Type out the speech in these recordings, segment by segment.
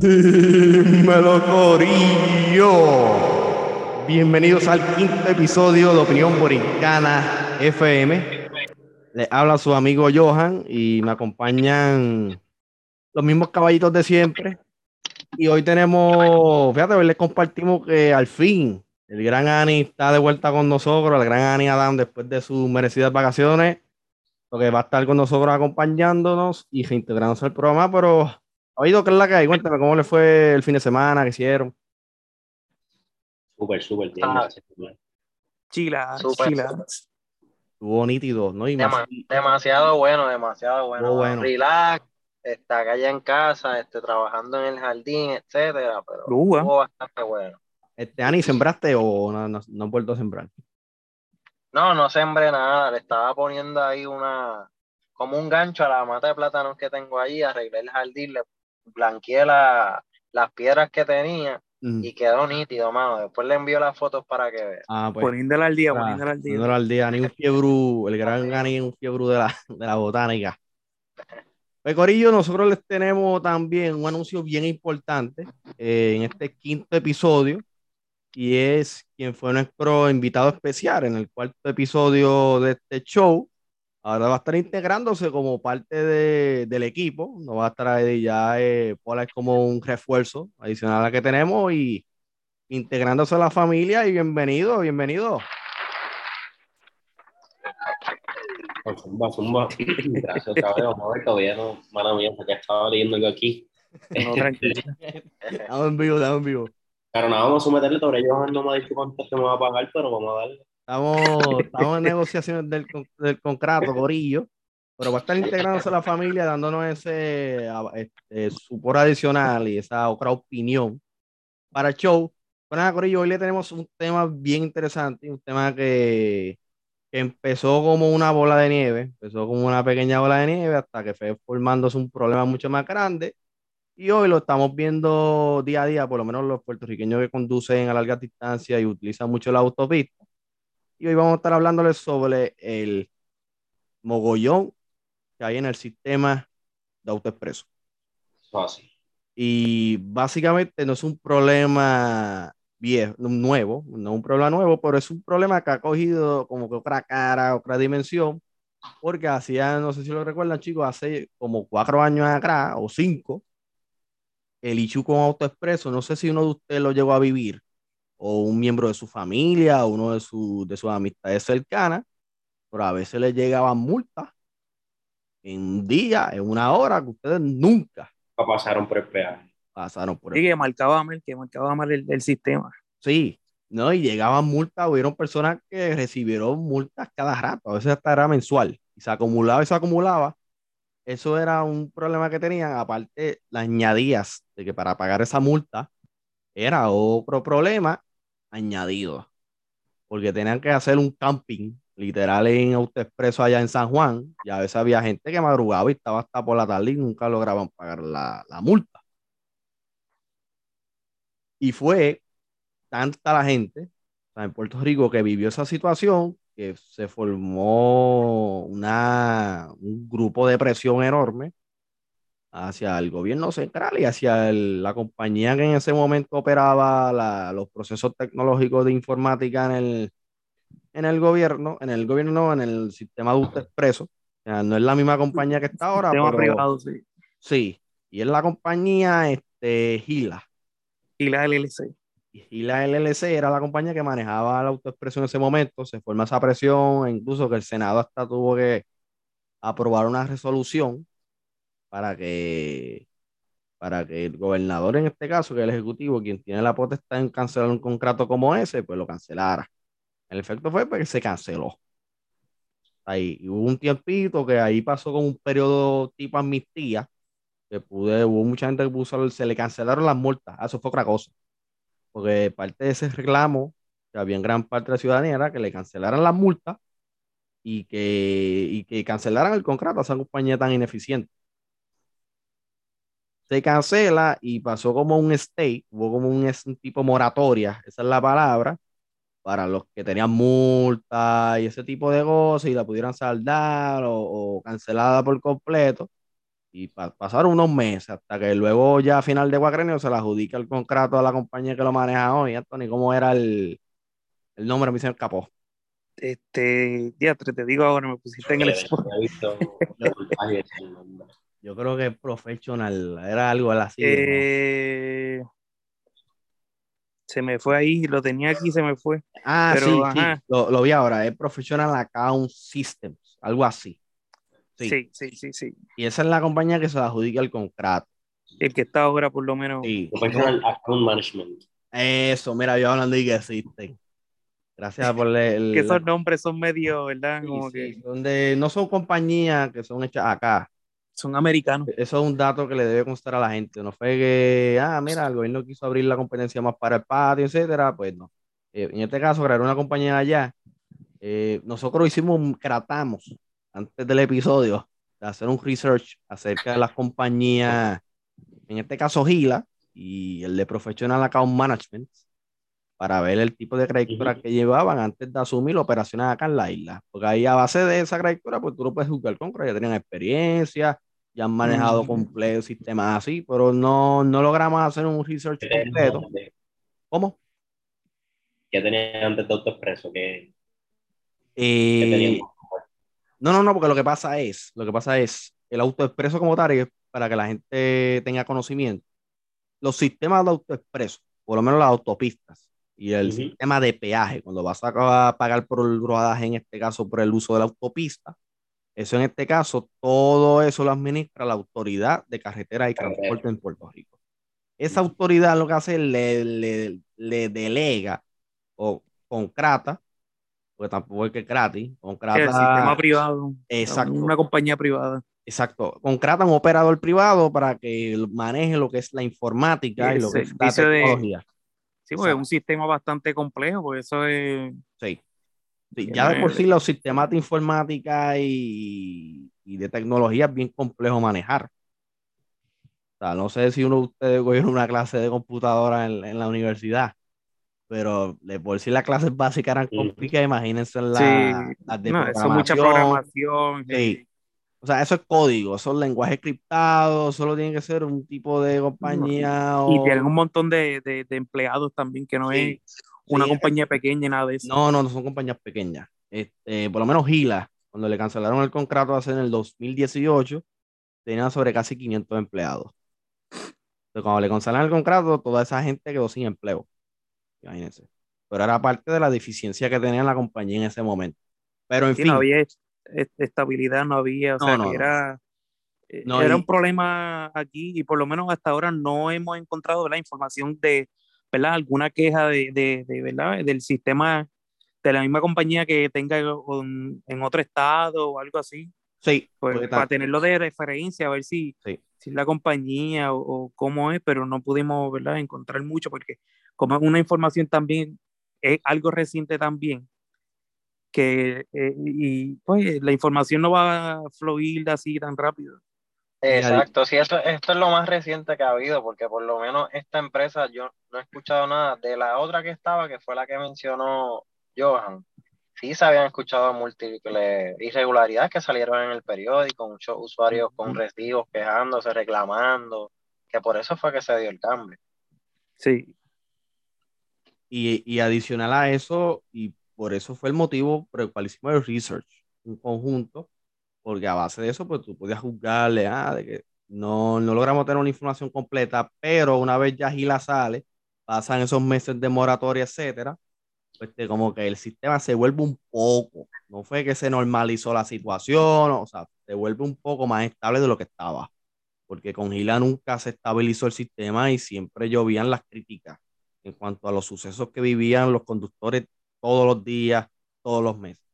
Dímelo, Corillo. Bienvenidos al quinto episodio de Opinión Boricana FM. Le habla su amigo Johan y me acompañan los mismos caballitos de siempre. Y hoy tenemos, fíjate, hoy les compartimos que al fin el gran Ani está de vuelta con nosotros, el gran Ani Adam después de sus merecidas vacaciones, lo que va a estar con nosotros acompañándonos y reintegrándose al programa, pero oído qué es la que hay. Cuéntame cómo le fue el fin de semana, qué hicieron. Súper, súper bien. Ah. Chila, Súper, chila. Estuvo nítido, ¿no? Y más- demasiado bueno, demasiado bueno. Bueno. Relax, está allá en casa, este, trabajando en el jardín, etcétera, pero Uh, ah. estuvo bastante bueno. este, Ani, ¿sembraste o no, no, no has vuelto a sembrar? No, no sembré nada, le estaba poniendo ahí una, como un gancho a la mata de plátanos que tengo ahí, arreglé el jardín, le blanqueé la- las piedras que tenía Mm. y quedó nítido, mano. Después le envío las fotos para que vea. Ah, pues. Poniéndola al día, Ah, poniéndola al día. poniéndolo al día, ni un fiebre, el gran Ani, un fiebre de la, de la botánica. Pues, Corillo, nosotros les tenemos también un anuncio bien importante eh, en este quinto episodio y es quien fue nuestro invitado especial en el cuarto episodio de este show. Ahora va a estar integrándose como parte de- del equipo, no va a estar ahí ya, eh, Paula es como un refuerzo adicional a la que tenemos y integrándose a la familia y bienvenido, bienvenido. Zumba, zumba. Gracias otra vez. Vamos a ver, todavía no. Mano mía, porque estaba leyendo algo aquí. No, tranquilo. Estamos en vivo, estamos en vivo. Pero nada, vamos a someterle. Todavía Johan no me ha dicho cuánto se me va a pagar, pero vamos a darle. Estamos, estamos en negociaciones del, del contrato, Corillo, pero va a estar integrándose a la familia, dándonos ese este, supor adicional y esa otra opinión para el show. Bueno, nada, Corillo, hoy le tenemos un tema bien interesante, un tema que, que empezó como una bola de nieve, empezó como una pequeña bola de nieve hasta que fue formándose un problema mucho más grande. Y hoy lo estamos viendo día a día, por lo menos los puertorriqueños que conducen a larga distancia y utilizan mucho la autopista. Y hoy vamos a estar hablándoles sobre el mogollón que hay en el sistema de AutoExpreso. Y básicamente no es un problema viejo, nuevo, no es un problema nuevo, pero es un problema que ha cogido como que otra cara, otra dimensión, porque hacía, no sé si lo recuerdan chicos, hace como cuatro años atrás o cinco, el issue con AutoExpreso, no sé si uno de ustedes lo llegó a vivir, o un miembro de su familia, o uno de, su- de sus amistades cercanas, pero a veces les llegaban multas en un día, en una hora, que ustedes nunca Pasaron por el peaje. pasaron por Sí, el que marcaba mal, que marcaba mal el, el sistema. Sí, ¿no? Y llegaban multas, hubieron personas que recibieron multas cada rato, a veces hasta era mensual, y se acumulaba y se acumulaba. Eso era un problema que tenían, aparte las añadías de que para pagar esa multa era otro problema añadido, porque tenían que hacer un camping literal en AutoExpreso allá en San Juan, y a veces había gente que madrugaba y estaba hasta por la tarde y nunca lograban pagar la, la multa. Y fue tanta la gente en Puerto Rico que vivió esa situación que se formó una, un grupo de presión enorme hacia el gobierno central y hacia el- la compañía que en ese momento operaba la- los procesos tecnológicos de informática en el, en el gobierno, en el gobierno, no, en el sistema de expreso. O sea, no es la misma compañía que está ahora, Sistema pero privado, sí. sí, y es la compañía este, Gila. Y la LLC. Y la LLC era la compañía que manejaba la autoexpresión en ese momento, se forma esa presión, e incluso que el Senado hasta tuvo que aprobar una resolución para que, para que el gobernador, en este caso, que el ejecutivo, quien tiene la potestad en cancelar un contrato como ese, pues lo cancelara. El efecto fue pues, que se canceló. Ahí hubo un tiempito que ahí pasó como un periodo tipo amnistía, que pude, hubo mucha gente que puso, se le cancelaron las multas, Ah, eso fue otra cosa porque parte de ese reclamo que había en gran parte de la ciudadanía era que le cancelaran las multas y que, y que cancelaran el contrato a esa compañía tan ineficiente. Se cancela y pasó como un stay, hubo como un, un tipo moratoria, esa es la palabra, para los que tenían multa y ese tipo de cosas y la pudieran saldar o, o cancelada por completo. Y pa- pasaron unos meses hasta que luego ya a final de cuatrenio se le adjudica el contrato a la compañía que lo maneja hoy. Anthony, ¿cómo era el, el nombre? Me se escapó. Este, diatre, te digo ahora, me pusiste en el he visto. Yo creo que Professional era algo así. ¿no? Eh, se me fue ahí, lo tenía aquí, se me fue. Ah, pero, sí, lo, lo vi ahora. Es Professional Account Systems, algo así. Sí. Sí, sí, sí, sí. Y esa es la compañía que se adjudica el contrato. El que está ahora, por lo menos. Sí. Professional Account Management. Eso, mira, yo hablando y que existen. Gracias por el. Que esos nombres son medio, ¿verdad? Sí, Como sí, que donde no son compañías que son hechas acá. Son americanos. Eso es un dato que le debe constar a la gente. No fue que, ah, mira, el gobierno quiso abrir la competencia más para el patio, etcétera. Pues no. Eh, en este caso, crear una compañía allá. eh, nosotros hicimos, tratamos antes del episodio de hacer un research acerca de las compañías, en este caso Gila y el de Professional Account Management, para ver el tipo de creditora Ujú. que llevaban antes de asumir operaciones acá en la isla. Porque ahí a base de esa creditora, pues tú lo puedes jugar con, ya tenían experiencia, ya han manejado Mm. complejos sistemas así, pero no, no logramos hacer un research ¿Qué tenía completo. antes? ¿Cómo? ¿Qué tenía antes de AutoExpreso? ¿Qué, Eh, qué tenía? no, no, no, porque lo que pasa es, lo que pasa es, el autoexpreso como tal, para que la gente tenga conocimiento, los sistemas de autoexpreso, por lo menos las autopistas y el sistema de peaje, cuando vas a pagar por el rodaje, en este caso por el uso de la autopista, eso en este caso, todo eso lo administra la autoridad de carretera y transporte en Puerto Rico. Esa autoridad lo que hace es le, le, le delega o concrata, porque tampoco es que es gratis, Sí, concrata, el sistema privado. Exacto. Una compañía privada. exacto, concrata un operador privado para que maneje lo que es la informática y lo que es la de- tecnología. Sí, porque es un sistema bastante complejo, porque eso es. Sí. Ya de por sí los sistemas de informática y, y de tecnología es bien complejo manejar. O sea, no sé si uno de ustedes cogió una clase de computadora en, en la universidad, pero de por sí las clases básicas eran complicadas, imagínense la- Sí. las de No, eso es mucha programación. programación. Sí. O sea, eso es código, eso es lenguaje criptado, solo tiene que ser un tipo de compañía Y o... tienen un montón de, de- de empleados también, que no Sí, es una sí, compañía pequeña, nada de eso. No, no, no son compañías pequeñas. Este, por lo menos Gila, cuando le cancelaron el contrato hace en el 2018, tenía sobre casi 500 empleados. Entonces, cuando le cancelaron el contrato, toda esa gente quedó sin empleo. Imagínense. Pero era parte de la deficiencia que tenía la compañía en ese momento. Pero en Sí, fin, no había est- est- estabilidad, no había, o No, sea, no, que era, No, era y- un problema aquí y por lo menos hasta ahora no hemos encontrado la información de, ¿verdad? Alguna queja de, de, de, ¿verdad? Del sistema de la misma compañía que tenga un- en otro estado o algo así, sí, pues, para tenerlo de referencia, a ver si, sí. si la compañía o, o cómo es, pero no pudimos, ¿verdad? Encontrar mucho porque como es una información también, es algo reciente también, que eh, y pues la información no va a fluir así tan rápido. Exacto, sí, eso, esto es lo más reciente que ha habido, porque por lo menos esta empresa yo no he escuchado nada de la otra que estaba, que fue la que mencionó Johan. Sí se habían escuchado múltiples irregularidades que salieron en el periódico, muchos usuarios con recibos quejándose, reclamando, que por eso fue que se dio el cambio. Sí, Y, y adicional a eso, y por eso fue el motivo por el cual hicimos el research, un conjunto, porque a base de eso, pues tú podías juzgarle, ah, de que no, no logramos tener una información completa, pero una vez ya Gila sale, pasan esos meses de moratoria, etcétera, pues te- como que el sistema se vuelve un poco, no fue que se normalizó la situación, o sea, se vuelve un poco más estable de lo que estaba, porque con Gila nunca se estabilizó el sistema y siempre llovían las críticas en cuanto a los sucesos que vivían los conductores todos los días, todos los meses.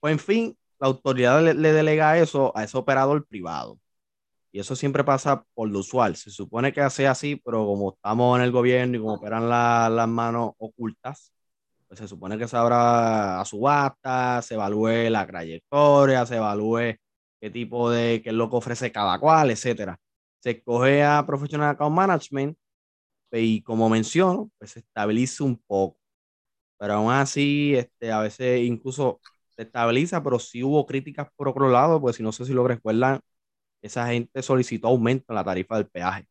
Pues en fin, la autoridad le delega eso a ese operador privado. Y eso siempre pasa por lo usual. Se supone que hace así, pero como estamos en el gobierno y como operan la- las manos ocultas, pues se supone que se abra a subasta, se evalúe la trayectoria, se evalúe qué tipo de, qué es lo que ofrece cada cual, etcétera. Se escoge a Professional Account Management y como menciono, pues se estabiliza un poco. Pero aún así, este, a veces incluso se estabiliza, pero sí hubo críticas por otro lado, pues si no sé si lo recuerdan, esa gente solicitó aumento en la tarifa del peaje.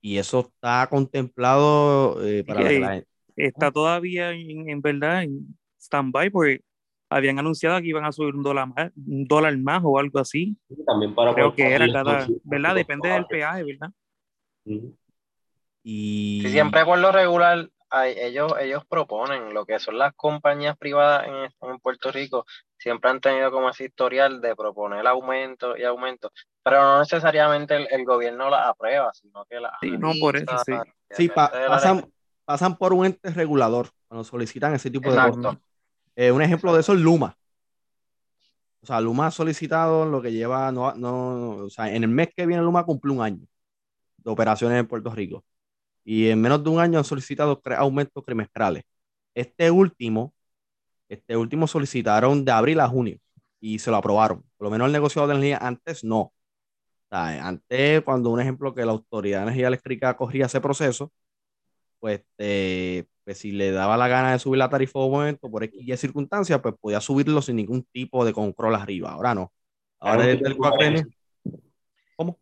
Y eso está contemplado eh, para que la- gente. Está todavía en, en verdad en stand-by porque habían anunciado que iban a subir un dólar más, un dólar más o algo así. Y También para Creo que era cada, ¿verdad? Depende del peaje, ¿verdad? Ujú. Y Sí, siempre por lo regular, hay- ellos, ellos proponen lo que son las compañías privadas en, en Puerto Rico, siempre han tenido como ese historial de proponer aumento y aumento, pero no necesariamente el, el gobierno las aprueba, sino que las Sí, no, por eso, sí. pa- pasan, pasan por un ente regulador cuando solicitan ese tipo de cosas. Eh, un ejemplo de eso es Luma. O sea, Luma ha solicitado lo que lleva, no, no, o sea, en el mes que viene Luma cumple un año de operaciones en Puerto Rico. Y en menos de un año han solicitado tres aumentos trimestrales. Este último, este último solicitaron de abril a junio y se lo aprobaron. Por lo menos el negociado de energía antes no. O sea, antes, cuando un ejemplo que la Autoridad de Energía Eléctrica corría ese proceso, pues, eh, pues si le daba la gana de subir la tarifa de momento por X y circunstancias, pues podía subirlo sin ningún tipo de control arriba. Ahora no. Ahora Ahora desde el cuatrenio. ¿Cómo?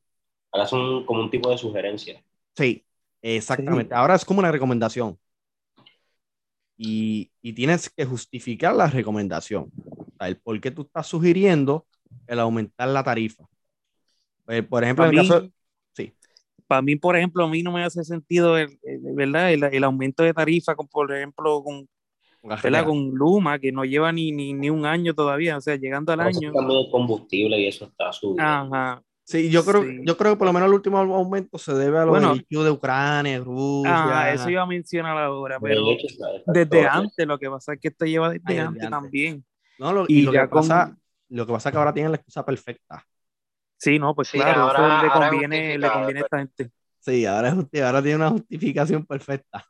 Ahora son como un tipo de sugerencia. Sí, exactamente. Ahora es como una recomendación. Y, y tienes que justificar la recomendación. O sea, el por qué tú estás sugiriendo el aumentar la tarifa. Pues, por ejemplo, en Para mí, caso sí. para mí, por ejemplo, a mí no me hace sentido el, el- ¿verdad? El, el aumento de tarifa, con, por ejemplo, con, con ¿verdad? carretera. con Luma, que no lleva ni, ni, ni un año todavía, o sea, llegando al sí año. el combustible y eso está subiendo. Ajá. Sí, yo creo, Sí. yo creo que por lo menos el último aumento se debe a lo Bueno. de Ucrania, Rusia. Ajá, eso iba a mencionar ahora, De pero hecho, desde antes, lo que pasa es que esto lleva desde Ah, desde antes antes. también. No, lo, y, Y lo ya que pasa, lo que pasa es que ahora tienen la excusa perfecta. Sí, no, pues Sí, claro, ahora- eso le conviene, le conviene a esta gente. Sí, ahora, es ahora tiene una justificación perfecta.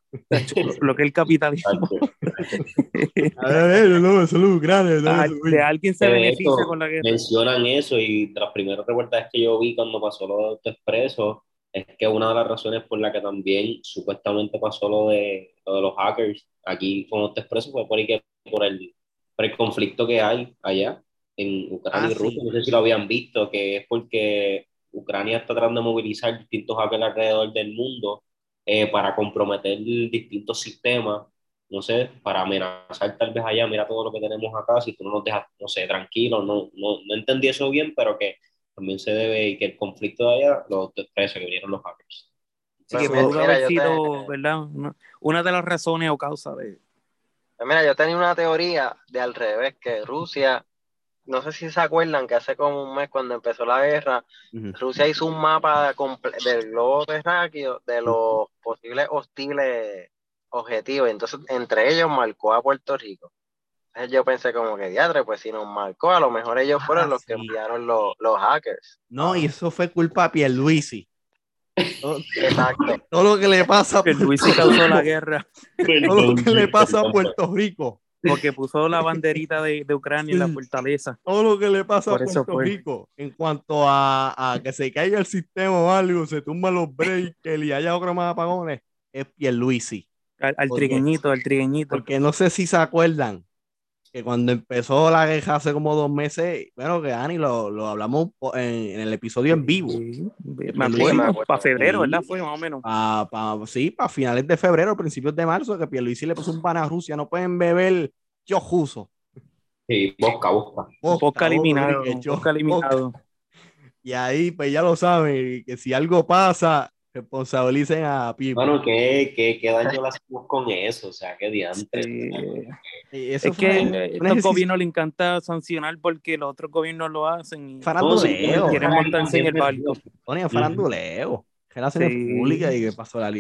Lo, que es el capitalismo. A ver, no, eso es Ucrania. A- de alguien se beneficia con la guerra. mencionan eso y las primeras reportajes que yo vi cuando pasó lo de AutoExpreso es que una de las razones por la que también supuestamente pasó lo de, lo de los hackers aquí con AutoExpreso fue por, que- por, el, por el conflicto que hay allá en Ucrania Ah, y Rusia. sí. No sé si lo habían visto, que es porque Ucrania está tratando de movilizar distintos hackers alrededor del mundo eh, para comprometer distintos sistemas no sé, para amenazar tal vez allá, mira todo lo que tenemos acá, si tú no nos dejas, no sé, tranquilos, no, no, no entendí eso bien, pero que también se debe y que el conflicto de allá, los expresa que vinieron los hackers. Así que pudo haber sido, ¿verdad? Una, una de las razones o causas de. Mira, yo tenía una teoría de al revés, que Rusia, no sé si se acuerdan que hace como un mes cuando empezó la guerra. Rusia hizo un mapa del globo terráqueo de los posibles hostiles objetivos, y entonces entre ellos marcó a Puerto Rico. Entonces yo pensé como que diadre, pues si nos marcó, a lo mejor ellos fueron Ah, los que enviaron los, los hackers. No, y eso fue culpa de Pierluisi. Todo, Exacto. todo lo que le pasa a Puerto sí causó la guerra todo lo que le pasa a Puerto Rico, porque puso la banderita de, de Ucrania en la fortaleza. todo lo que le pasa Por a Puerto fue. Rico en cuanto a, a que se caiga el sistema o algo, se tumban los breakers y haya otro más apagones, es Pierluisi. Al, al trigueñito, al trigueñito. Porque no sé si se acuerdan que cuando empezó la guerra hace como dos meses, bueno, que Ani lo, lo hablamos en, en el episodio en vivo. Sí, me acuerdo, para febrero, Sí. ¿verdad? Fue más o menos. Pa, pa- sí, para finales de febrero, principios de marzo, que Pierluisi le puso un pan a Rusia, no pueden beber yo juso. Sí, busca, busca. Posca eliminado, yo- posca eliminado. Y ahí, pues ya lo saben, que si algo pasa, responsabilicen a Pipo. Bueno, ¿qué, qué, qué daño le hacemos con eso? O sea, qué diantre. Sí. Eso Es fue que un- a estos gobiernos les encanta sancionar porque los otros gobiernos lo hacen y faranduleo. No, quieren montarse en el barco. Tony, faranduleo. Relaciones Sí. públicas y que pasó la,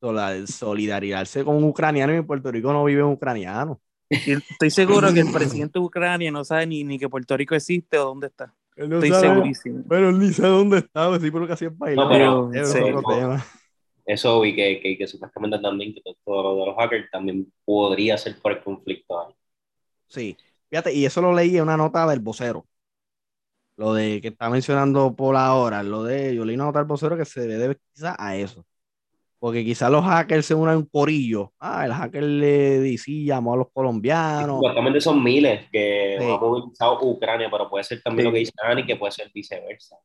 sola- solidarizarse con un ucraniano y en Puerto Rico no vive un ucraniano. Y estoy seguro que el presidente de Ucrania no sabe ni, ni que Puerto Rico existe o dónde está. Él no Estoy sabe- segurísimo. Pero él ni sabe dónde estaba, sí, pero que hacía bailar. No, pero- es sí. tema. Eso vi que, que, que supuestamente también que todo, lo de los hackers también podría ser por el conflicto ahí. Sí, fíjate, y eso lo leí en una nota del vocero. Lo de que está mencionando por ahora, lo de, yo leí una nota del vocero que se debe quizás a eso. Porque quizás los hackers se unan un corillo. Ah, el hacker le DC llamó a los colombianos. Supuestamente son miles que Sí. han movilizado Ucrania, pero puede ser también Sí. lo que dice Dani, que puede ser viceversa.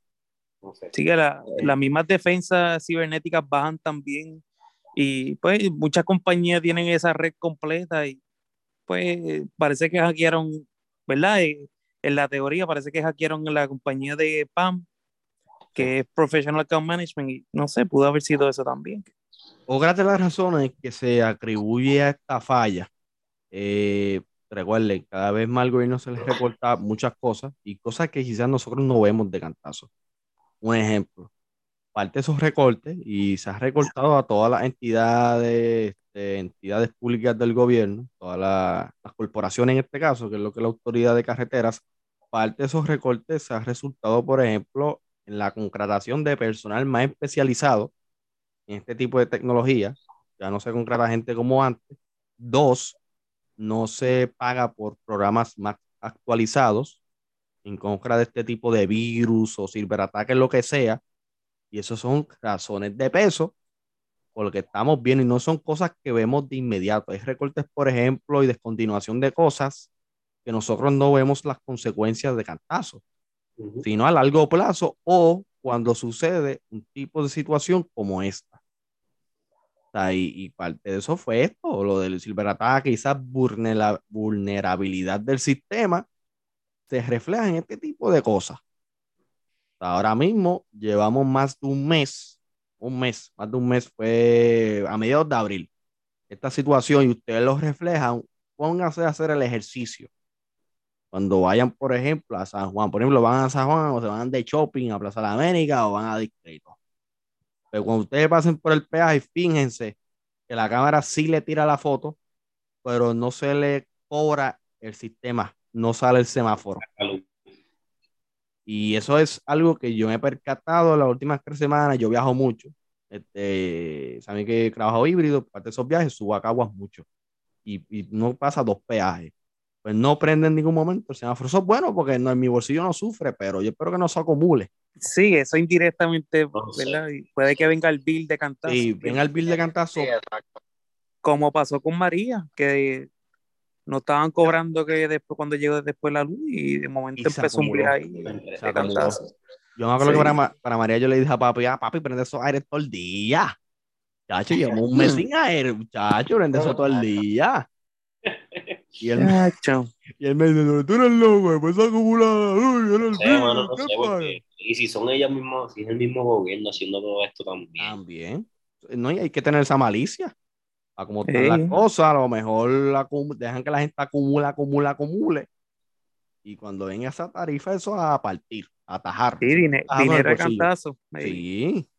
No sé. Sí que la- las mismas defensas cibernéticas bajan también y pues muchas compañías tienen esa red completa y pues parece que hackearon, ¿verdad? Eh, en la teoría parece que hackearon la compañía de PAM, que es Professional Account Management y no sé, pudo haber sido eso también. Otra de las razones que se atribuye a esta falla, eh, recuerden, cada vez más al gobierno se les recorta muchas cosas y cosas que quizás nosotros no vemos de cantazo. Un ejemplo, parte de esos recortes y se ha recortado a todas las entidades, este, entidades públicas del gobierno, todas la- las corporaciones en este caso, que es lo que es la autoridad de carreteras, parte de esos recortes se ha resultado, por ejemplo, en la contratación de personal más especializado en este tipo de tecnología. Ya no se contrata gente como antes. Dos, no se paga por programas más actualizados en contra de este tipo de virus o ciberataques, lo que sea. Y eso son razones de peso por lo que estamos viendo y no son cosas que vemos de inmediato. Hay recortes, por ejemplo, y descontinuación de cosas que nosotros no vemos las consecuencias de cantazo Ujú. sino a largo plazo o cuando sucede un tipo de situación como esta. Y, y parte de eso fue esto, lo del ciberataque, quizás vulnera- vulnerabilidad del sistema, se refleja en este tipo de cosas. Ahora mismo llevamos más de un mes, un mes, más de un mes fue a mediados de abril. Esta situación y ustedes lo reflejan, pónganse a hacer el ejercicio cuando vayan, por ejemplo, a San Juan, por ejemplo, van a San Juan o se van de shopping a Plaza de la América o van a Distrito. Pero cuando ustedes pasen por el peaje, fíjense que la cámara sí le tira la foto, pero no se le cobra el sistema, no sale el semáforo. Y eso es algo que yo me he percatado las últimas tres semanas. Yo viajo mucho. Este, saben que trabajo híbrido, parte de esos viajes subo a Caguas mucho. Y, y no pasa dos peajes. Pues no prende en ningún momento el semáforo. Eso es bueno porque no, en mi bolsillo no sufre, pero yo espero que no se acumule. Sí, eso indirectamente, No sé. ¿verdad? Y puede que venga el bill de cantar. Y ven al bill de cantazo. Sí. Como pasó con María, que no estaban cobrando que después cuando llegó después la luz y de momento Y empezó un bill ahí. De cantazo. Yo me acuerdo Sí. que para, Ma- para María yo le dije a papi, ah, papi, prende esos aires todo el día. Chacho, llevamos un mes sin aire, muchacho, prende eso todo el día. Y él, Chacho. y él me dice, tú eres loco, pues acumula, uy, eres el No sé, bill, mano, no ¿qué sé, pasa?" porque- y si son ellas mismas, si es el mismo gobierno haciendo todo esto también. También. No, y hay que tener esa malicia. A cómo están Sí. las cosas, a lo mejor acumu- dejan que la gente acumule, acumule, acumule. Y cuando venga esa tarifa, eso a partir, a atajar. Sí, dinero de cantazo. Sí. Sí.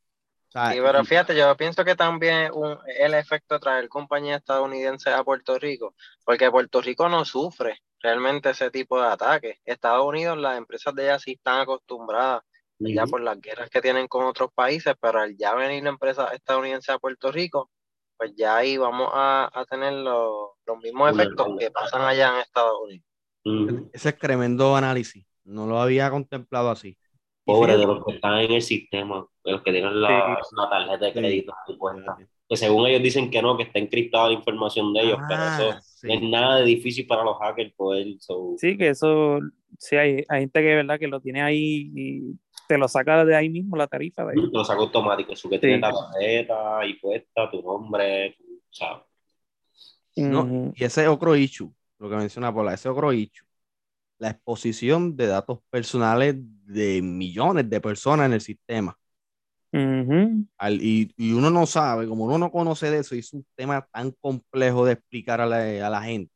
O sea, Sí, pero y- fíjate, yo pienso que también un, el efecto de traer compañías estadounidenses a Puerto Rico, porque Puerto Rico no sufre realmente ese tipo de ataques. Estados Unidos, las empresas de allá sí están acostumbradas ya por las guerras que tienen con otros países, pero al ya venir la empresa estadounidense a Puerto Rico, pues ya ahí vamos a, a tener los, los mismos Una efectos que pasan allá en Estados Unidos. Ese es tremendo análisis. No lo había contemplado así. Pobre de los que están en el sistema, de los que tienen la, Sí. la tarjeta de Sí. crédito puesta. fíjate. Que según ellos dicen que no, que está encriptada la información de ellos, pero Ah, eso sí. no es nada de difícil para los hackers poder. so- Sí, que eso, sí, hay, hay gente que, ¿verdad? que lo tiene ahí y te lo saca de ahí mismo la tarifa. De ahí. Lo saco automático, eso que Sí. tiene la tarjeta y puesta, tu nombre, ¿sabes? No, y ese otro issue, lo que menciona Paula, ese otro issue, la exposición de datos personales de millones de personas en el sistema. Al- y, y uno no sabe, como uno no conoce de eso, y es un tema tan complejo de explicar a la, a la gente.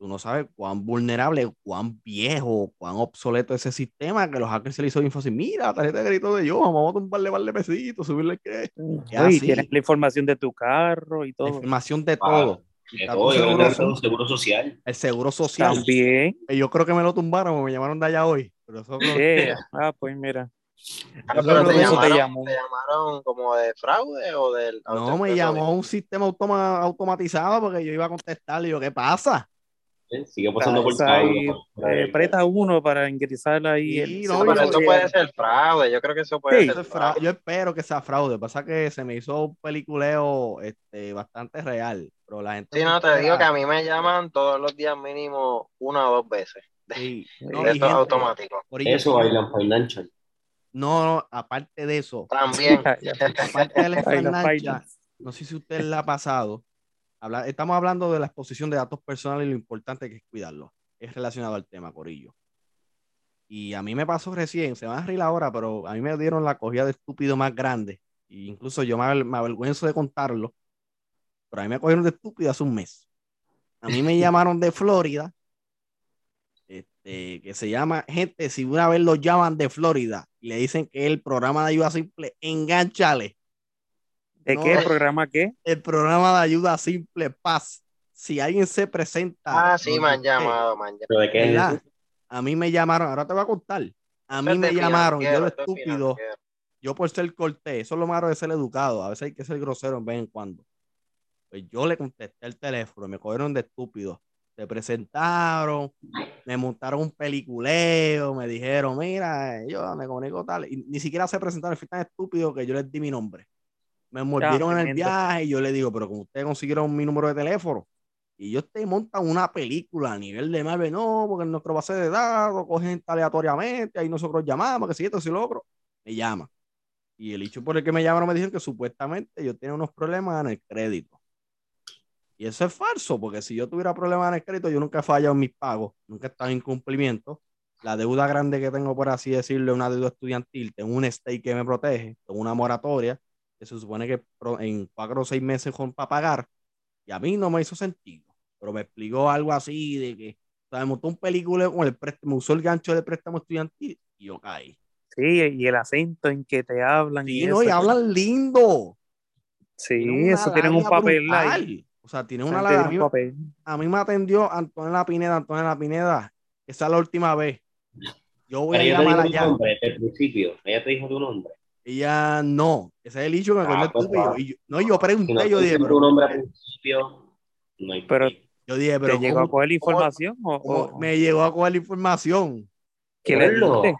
Tú no sabes cuán vulnerable, cuán viejo, cuán obsoleto es ese sistema que los hackers se le hizo bien fácil. Mira, la tarjeta de crédito de yo, vamos a tumbarle par de pesitos, subirle qué. Y así. tienes la información de tu carro y La todo. información de Ah, todo. Y De está todo, que seguro, un seguro social. el seguro social. También. que Yo creo que me lo tumbaron, me llamaron de allá hoy. Pero eso, Yeah. Ah, pues mira. Ah, pero te te llamaron, llamó. te llamaron como de fraude o del... no, me llamó un sistema automa- automatizado porque yo iba a contestarle y yo, ¿qué pasa? ¿Eh? Sigue pasando por por eh, ahí. presta uno para ingresar ahí. Sí, el- no, Pero yo- eso puede ser fraude, yo creo que eso puede Sí. ser Eso es fra- fraude. Yo espero que sea fraude. Pasa que se me hizo un peliculeo este, bastante real. Pero la gente. Sí, no, te digo que a mí me llaman todos los días mínimo una o dos veces. Sí, no, de automáticos. por ello- Eso bailan financial. No, no, aparte de eso, También. aparte financial, finance. no sé si usted le ha pasado. Habla- estamos hablando de la exposición de datos personales y lo importante que es cuidarlos. Es relacionado al tema, Corillo. Y a mí me pasó recién, se van a reír ahora, pero a mí me dieron la cogida de estúpido más grande. E incluso yo me, me avergüenzo de contarlo, pero a mí me cogieron de estúpido hace un mes. A mí me llamaron de Florida, este, que se llama, gente, si una vez lo llaman de Florida y le dicen que el programa de ayuda simple, enganchale ¿De No. qué programa qué? el programa de ayuda simple paz. Si alguien se presenta. Ah, sí, me han llamado, me han llamado. ¿Pero de. A mí me llamaron, ahora te voy a contar. A mí me llamaron, yo es estúpido, yo por ser cortés, eso es lo malo de ser educado, a veces hay que ser grosero en vez en cuando. Pues yo le contesté el teléfono, me cogieron de estúpido. Se presentaron, me montaron un peliculeo, me dijeron, mira, yo me comunico tal, y ni siquiera se presentaron, fui tan estúpido que yo les di mi nombre. Me envolvieron en el viaje y yo le digo, pero como ustedes consiguieron mi número de teléfono, y ellos te montan una película a nivel de Marvel, no, porque en nuestra base de datos cogen aleatoriamente, ahí nosotros llamamos, que si esto, si lo otro, me llama. Y el hecho por el que me llamaron me dijeron que supuestamente yo tenía unos problemas en el crédito. Y eso es falso, porque si yo tuviera problemas en el crédito, yo nunca he fallado en mis pagos, nunca he estado en incumplimiento. La deuda grande que tengo, por así decirlo, es una deuda estudiantil, tengo un stake que me protege, tengo una moratoria, que se supone que en cuatro o seis meses con para pagar, y a mí no me hizo sentido. Pero me explicó algo así de que, o sea, me montó un película con el préstamo, usó el gancho del préstamo estudiantil y yo caí. Sí, y el acento en que te hablan. Sí, y no, y hablan lindo. Sí, Tienen eso tienen un papel ahí. O sea, tiene Esa una gente labia. A tiene mí, un papel. a mí me atendió Antonella Pineda, Antonella Pineda. Esa es la última vez. Yo voy Pero a llamar allá. nombre desde el principio. Ella te dijo tu nombre. Ella no. Ese es el hecho que me Ah, cogió pues. Y yo, no, yo pregunté, no yo te dije, pero, tu nombre al principio, no hay Pero- yo dije, ¿Te pero llegó a ¿cómo- coger la cómo- información o, cómo me llegó a coger la información? qué le diste?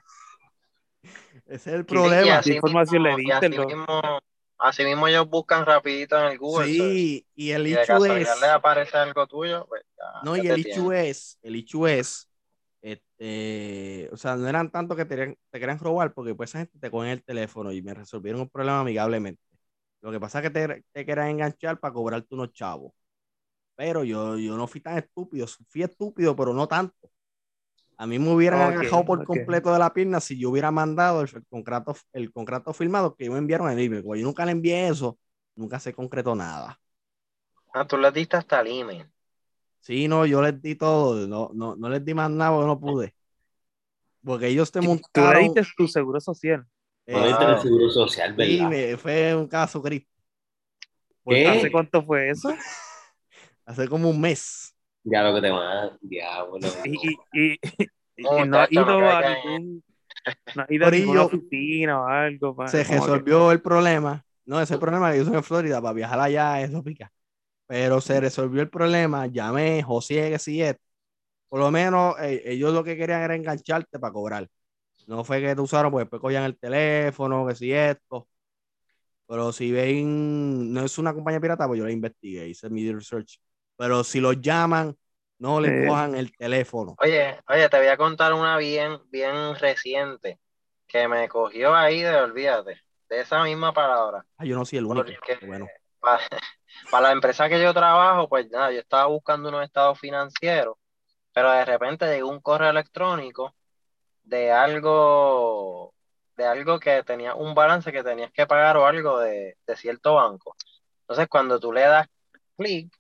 Ese es el ¿Qué- Y problema. así ¿Qué información mismo- le diste, así mismo, así mismo ellos buscan rapidito en el Google. Sí, y el hecho es. casualidad les aparece algo tuyo, pues ya, No, ya y te el tienen. hecho es, el hecho es, este, o sea, no eran tanto que te, querían- te querían robar, porque pues esa gente te cogen el teléfono y me resolvieron un problema amigablemente. Lo que pasa es que te, te querían enganchar para cobrarte unos chavos. Pero yo, yo no fui tan estúpido, fui estúpido, pero no tanto. A mí me hubieran Ok, agajado por ok. completo de la pierna si yo hubiera mandado el, el contrato, el contrato firmado que me enviaron en el email. Yo nunca le envié eso, nunca se concretó nada. Ah, tú les diste hasta el email. Sí, no, yo les di todo, no, no, no les di más nada porque no pude. Porque ellos te Tú le montaron. diste tu seguro social. eh, No diste Wow. el seguro social, sí, ¿verdad? me- fue un caso. ¿Qué? ¿Hace cuánto fue eso? Hace como un mes. Ya lo que te van ya, bueno. Y, y, y, y No, muchacho, no ido a ningún, no has ido a ninguna oficina o algo. pa- Se que- resolvió el problema. No, ese problema que yo soy en Florida para viajar allá, eso pica. Pero se resolvió el problema. Llamé, José, que sí es. Por lo menos eh, ellos lo que querían era engancharte para cobrar. No fue que te usaron, pues después cogían el teléfono, que si esto. Pero si ven, no es una compañía pirata, pues yo la investigué, hice mi research. Pero si los llaman, no les Eh. cojan el teléfono. Oye, oye, te voy a contar una bien, bien reciente que me cogió ahí de olvídate, de esa misma palabra. Ah, yo no soy el único. Porque- Bueno, Para, la empresa que yo trabajo, pues nada, yo estaba buscando unos estados financieros, pero de repente llegó un correo electrónico de algo, de algo que tenía un balance que tenías que pagar o algo de, de cierto banco. Entonces, cuando tú le das clic,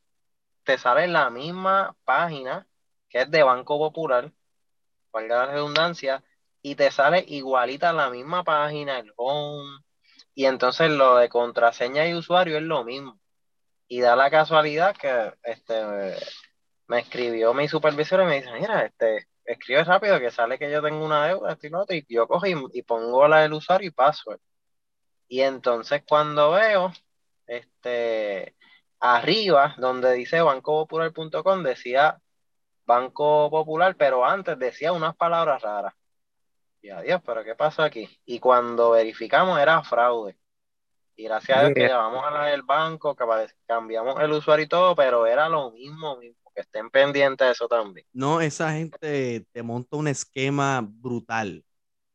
te sale la misma página que es de Banco Popular, valga la redundancia, y te sale igualita la misma página, el home, y entonces lo de contraseña y usuario es lo mismo. Y da la casualidad que este me escribió mi supervisor y me dice, mira, este, escribe rápido que sale que yo tengo una deuda, y lo otro", y yo cojo y, pongo la del usuario y password. Y entonces cuando veo, este, arriba, donde dice bancopopular.com, decía Banco Popular, pero antes decía unas palabras raras. Y adiós, pero ¿qué pasó aquí? Y cuando verificamos era fraude. Y gracias a Dios que llevamos a la del banco, cambiamos el usuario y todo, pero era lo mismo, mismo. Que estén pendientes de eso también. No, esa gente te monta un esquema brutal.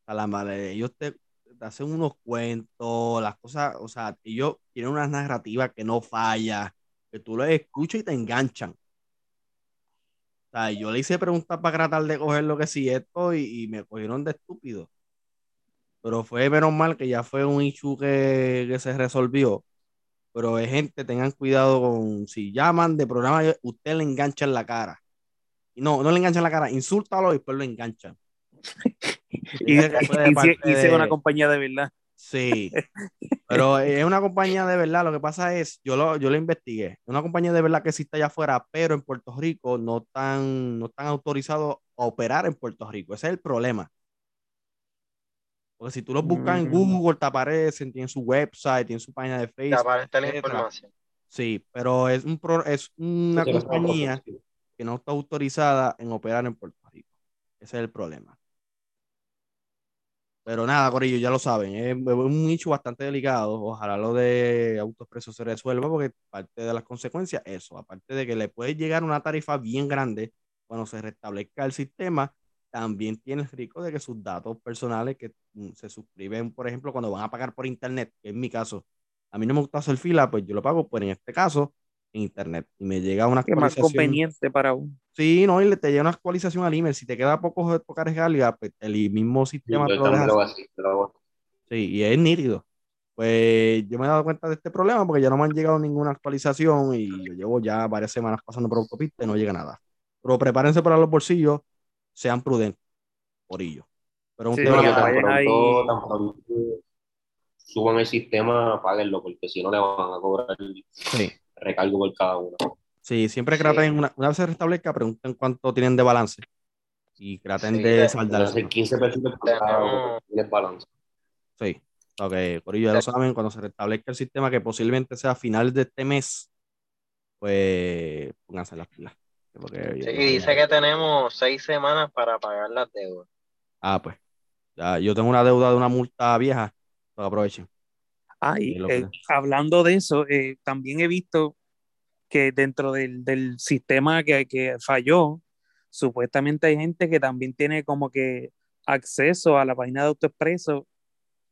A la madre, ellos te, te hacen unos cuentos, las cosas, o sea, ellos tienen una narrativa que no falla, que tú los escuchas y te enganchan. O sea, yo le hice preguntas para tratar de coger lo que sí esto y, y me cogieron de estúpido. Pero fue menos mal que ya fue un issue que, que se resolvió. Pero es gente, tengan cuidado con si llaman de programa, usted le engancha en la cara. Y no, no le enganchan en la cara, insúltalo y después lo enganchan. Y, y, y de- una compañía de verdad. Sí, pero es una compañía de verdad. Lo que pasa es, yo lo, yo lo investigué. Es una compañía de verdad que existe allá afuera, pero en Puerto Rico no están, no están autorizados a operar en Puerto Rico. Ese es el problema. Porque si tú los buscas en Mm. Google, te aparecen, tienen su website, tienen su página de Te Facebook. aparece la información. Sí, pero es, un pro- es una compañía que no está autorizada en operar en Puerto Rico. Ese es el problema. Pero nada, Corillo, ya lo saben, es un nicho bastante delicado. Ojalá lo de AutoExpreso se resuelva porque parte de las consecuencias, eso, aparte de que le puede llegar una tarifa bien grande cuando se restablezca el sistema, también tiene el riesgo de que sus datos personales que mm, se suscriben, por ejemplo, cuando van a pagar por internet, que es mi caso, a mí no me gusta hacer fila, pues yo lo pago, pues en este caso, en internet. Y me llega una Que es más actualización. conveniente para uno. Sí, no, y le te llega una actualización al email. Si te queda poco poca recarga, pues el mismo Sí, sistema te yo lo deja lo así. lo. Sí, y es nítido. Pues yo me he dado cuenta de este problema porque ya no me han llegado ninguna actualización y yo llevo ya varias semanas pasando por autopista y no llega nada. Pero prepárense para los bolsillos, sean prudentes, por ello. Pero un Sí, tema tan pronto, ahí. tan pronto suban el sistema, páguenlo, porque si no le van a cobrar sí, recargo por cada uno. sí, siempre Sí. traten, una, una vez se restablezca, pregunten cuánto tienen de balance y traten Sí, de. Hacer 15 pesitos por cada tienes balance. Sí, ok, por ello ya lo saben, cuando se restablezca el sistema, que posiblemente sea a finales de este mes, pues pónganse las pilas. Porque Sí, dice que tenemos seis semanas para pagar las deudas. Ah, pues, ya, yo tengo una deuda de una multa vieja, pues aprovechen. Sí, y, lo eh, hablando de eso, eh, también he visto que dentro del, del sistema que, que falló, supuestamente hay gente que también tiene como que acceso a la página de AutoExpreso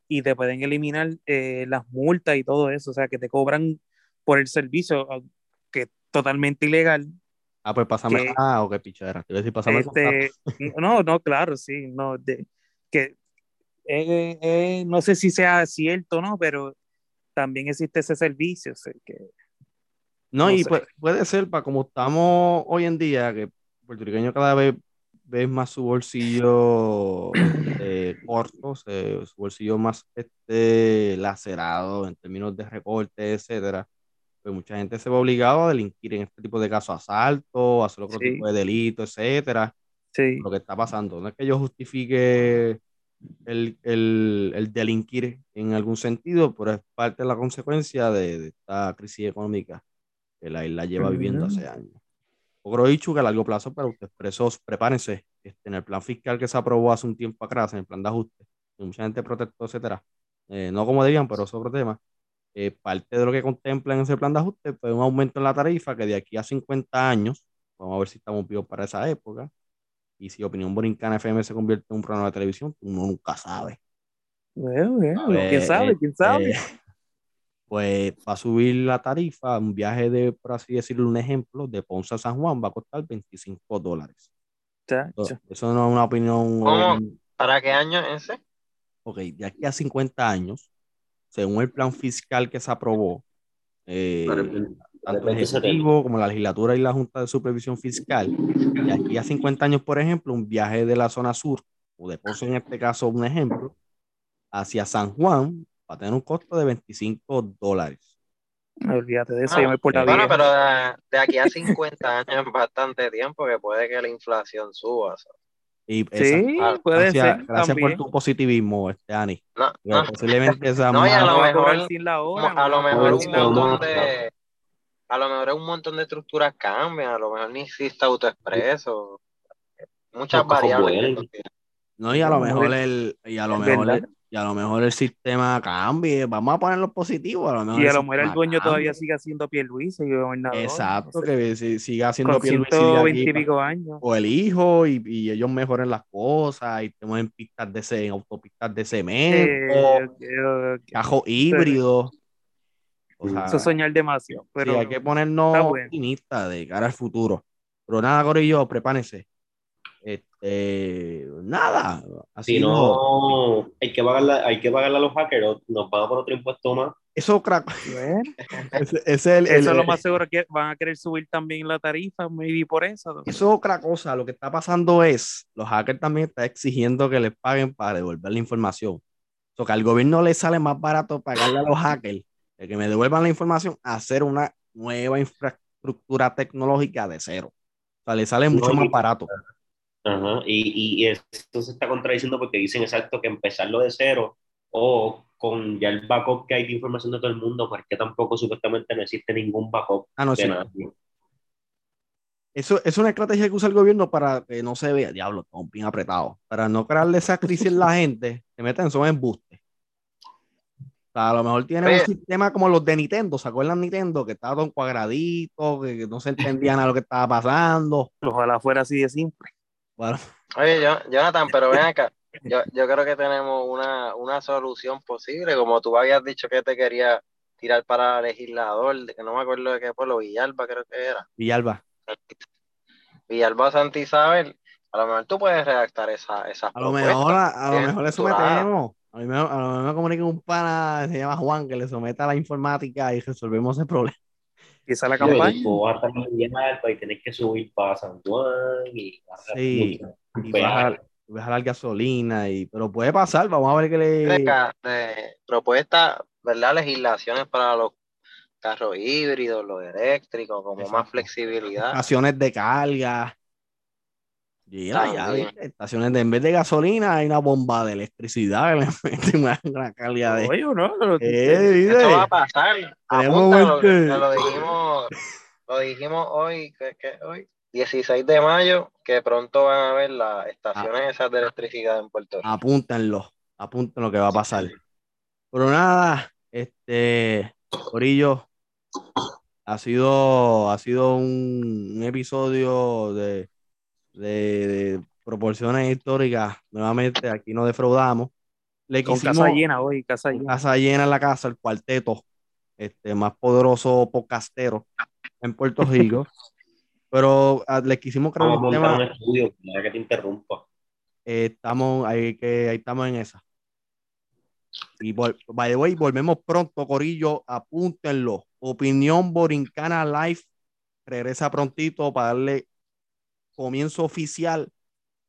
y te pueden eliminar eh, las multas y todo eso, o sea, que te cobran por el servicio, que es totalmente ilegal. Ah, pues pásame, que- ah, ok, pichadera, te iba a decir, pásame Este, no, no, claro, sí, no, de, que eh, eh, no sé si sea cierto no, pero también existe ese servicio, o sea, que No, No y sé. pu- puede ser, para como estamos hoy en día, que el puertorriqueño cada vez ve más su bolsillo este, corto, se- su bolsillo más este, lacerado en términos de recorte, etcétera. Pues mucha gente se ve obligado a delinquir en este tipo de casos, asalto, hacer otro Sí. tipo de delito, etcétera. sí, Lo que está pasando. No es que yo justifique el, el, el delinquir en algún sentido, pero es parte de la consecuencia de, de esta crisis económica que la isla lleva viviendo hace años. Dicho que a largo plazo, para ustedes presos, prepárense. Este, en el plan fiscal que se aprobó hace un tiempo atrás, en el plan de ajuste, mucha gente protestó, etcétera, eh, no como debían, pero es otro tema. eh, parte de lo que contempla en ese plan de ajuste fue un aumento en la tarifa que de aquí a 50 años, vamos a ver si estamos vivos para esa época, y si Opinión Borincana FM se convierte en un programa de televisión, uno nunca sabe. Bueno, bueno, Pues, quién sabe, quién sabe. eh, pues va a subir la tarifa, un viaje de, por así decirlo, un ejemplo, de Ponce a San Juan va a costar 25 dólares. Eso, no es una opinión. ¿Cómo? um, ¿Para qué año es ese? Ok, de aquí a 50 años, según el plan fiscal que se aprobó, eh, tanto el el 2070. Ejecutivo como la legislatura y la Junta de Supervisión Fiscal, de aquí a 50 años, por ejemplo, un viaje de la zona sur, o de Ponce en este caso, un ejemplo, hacia San Juan, va a tener un costo de 25 dólares. Olvídate de eso, Ah, yo me por la Bueno, vieja. pero de, de aquí a 50 años es bastante tiempo que puede que la inflación suba. ¿sabes? Y Sí, puede gracias, ser gracias también. por tu positivismo, este Ani. No, no, posiblemente esa No, y a lo mejor- sin la hora. a lo mejor un sin la Vamos, hora. montón de a lo mejor un montón de estructuras cambian, a lo mejor ni existe autoexpreso. Muchas variables. No, y a lo mejor el, y a lo mejor el, y a lo mejor el sistema cambie, vamos a ponerlo positivo. A lo mejor y a lo mejor el dueño todavía sigue haciendo piel Luis y gobernador. Exacto, que siga haciendo piel Luis. y pico años. O el hijo y, y, ellos mejoren las cosas y estemos en pistas de en autopistas de cemento, eh, cajo híbrido. Eso soñar demasiado. Pero sí, hay que ponernos optimistas de cara al futuro. Pero nada, Corillo, prepárense. Este, nada. Así no, hay que pagarle, hay que pagarle a los hackers, nos pagan por otro impuesto más. Eso, crack. eso es lo más seguro que van a querer subir también la tarifa, maybe por eso. Eso es otra cosa. Lo que está pasando es, los hackers también están exigiendo que les paguen para devolver la información. O sea, que al gobierno le sale más barato pagarle a los hackers que me devuelvan la información a hacer una nueva infraestructura tecnológica de cero. O sea, le sale mucho más barato. Ajá. Y, y esto se está contradiciendo porque dicen exacto que empezarlo de cero o con ya el backup que hay de información de todo el mundo, porque tampoco supuestamente no existe ningún backup ah, no, de Eso es una estrategia que usa el gobierno para que no se vea, diablo, estamos bien apretado, para no crearle esa crisis en la gente, que meten son embustes. O sea, a lo mejor tiene un sistema como los de Nintendo, ¿se acuerdan Nintendo? Que estaba todo cuadradito, que no se entendían a lo que estaba pasando. Ojalá fuera así de simple. Oye, Jonathan, pero ven acá. Yo, yo creo que tenemos una, una solución posible, como tú habías dicho que te quería tirar para legislador, de que no me acuerdo de qué pueblo, Villalba creo que era. Villalba. Villalba Santa Isabel, a lo mejor tú puedes redactar esa, esa A lo mejor, a, lo mejor eso. A mí me, a mí me comunica un pana, se llama Juan, que le someta a la informática y resolvemos el problema. Y esa la campaña. y tienes que subir para San Juan y, sí, y bajar, bajar gasolina, y, pero puede pasar, vamos a ver qué le... propuesta, ¿verdad? Legislaciones para los carros híbridos, los eléctricos, como más flexibilidad. Estaciones de carga. Ya, ya, estaciones de en vez de gasolina hay una bomba de electricidad una, una calidad de. Oye, no, eh, Esto va a pasar. Apúntalo, lo, dijimos, lo dijimos hoy, que, hoy, 16 de mayo, que pronto van a ver las estaciones ah. esas de electricidad en Puerto Rico. Apúntenlo, apúntenlo que va a pasar. Pero nada, este, Corillo, ha sido, ha sido un episodio de de, proporciones históricas, nuevamente aquí no defraudamos. Le Con casa llena hoy, casa llena. Casa llena en la casa, el cuarteto este, más poderoso podcastero en Puerto Rico. Pero ah, le quisimos crear un tema. Un estudio, que te interrumpa. Eh, estamos, ahí, que, ahí estamos en esa. Y by the way, volvemos pronto, Corillo, apúntenlo. Opinión Borincana Live regresa prontito para darle comienzo oficial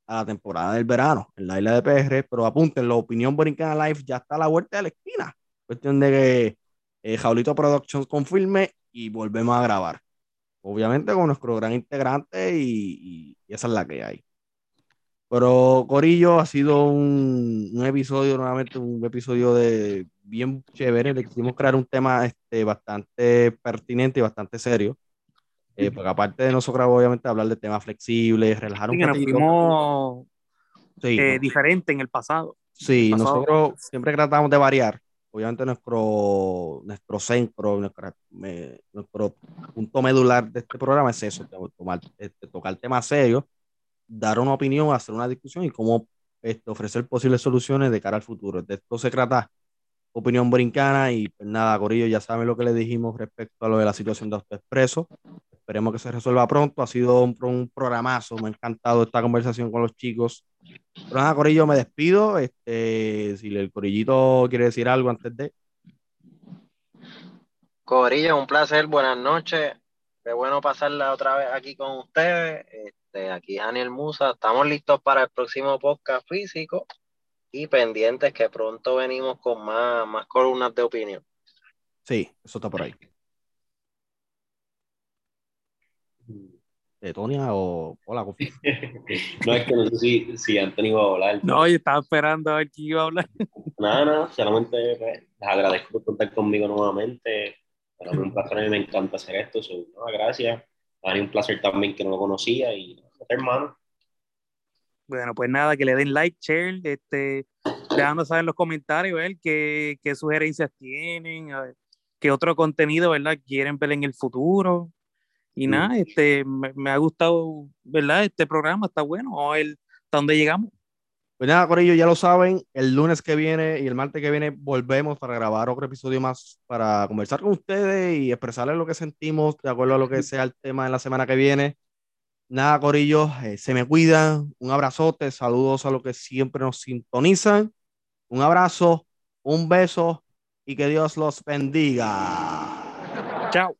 a la temporada del verano en la isla de PR, pero apunten, la opinión Borincana Live ya está a la vuelta de la esquina. Cuestión de que eh, Jaulito Productions confirme y volvemos a grabar. Obviamente con nuestro gran integrante y, esa es la que hay. Pero Corillo ha sido un, un, episodio, nuevamente un episodio de bien chévere. Le quisimos crear un tema este, bastante pertinente y bastante serio. Eh, porque aparte de nosotros, obviamente, hablar de temas flexibles, relajar un poco. Eh, diferente en el pasado. Sí, nosotros siempre tratamos de variar. Obviamente, nuestro, nuestro centro, nuestro punto medular de este programa es eso: tomar, este, tocar temas serios, dar una opinión, hacer una discusión y cómo este, ofrecer posibles soluciones de cara al futuro. De esto se trata opinión brincana y pues nada, Corillo, ya saben lo que le dijimos respecto a lo de la situación de Autoexpreso. Esperemos que se resuelva pronto. Ha sido un, programazo. Me ha encantado esta conversación con los chicos. Pero nada, Corillo, me despido. Este, si el Corillito quiere decir algo antes de. Corillo, un placer. Buenas noches. Qué bueno pasarla otra vez aquí con ustedes. Este, aquí Daniel Musa. Estamos listos para el próximo podcast físico y pendientes que pronto venimos con más, más columnas de opinión. Sí, eso está por ahí. De Tonia o hola, Cofi. no, es que no sé si, si Anthony iba a hablar. No, yo estaba esperando a ver quién iba a hablar. Nada, nada, solamente pues, les agradezco por contar conmigo nuevamente. Para mí un placer, a mí me encanta hacer esto. So, gracias. Para mí un placer también que no lo conocía y hermano. Bueno, pues nada, que le den like, share, este, dejando saber en los comentarios, ver qué, qué sugerencias tienen, a ver, qué otro contenido, ¿verdad? Quieren ver en el futuro. Y nada, este, me, ha gustado, ¿verdad? Este programa está bueno. Ver hasta dónde llegamos. Pues nada, Corillo, ya lo saben, el lunes que viene y el martes que viene volvemos para grabar otro episodio más para conversar con ustedes y expresarles lo que sentimos de acuerdo a lo que sea el tema de la semana que viene. Nada, Corillo, eh, se me cuidan, un abrazote, saludos a los que siempre nos sintonizan, un abrazo, un beso y que Dios los bendiga. Chao.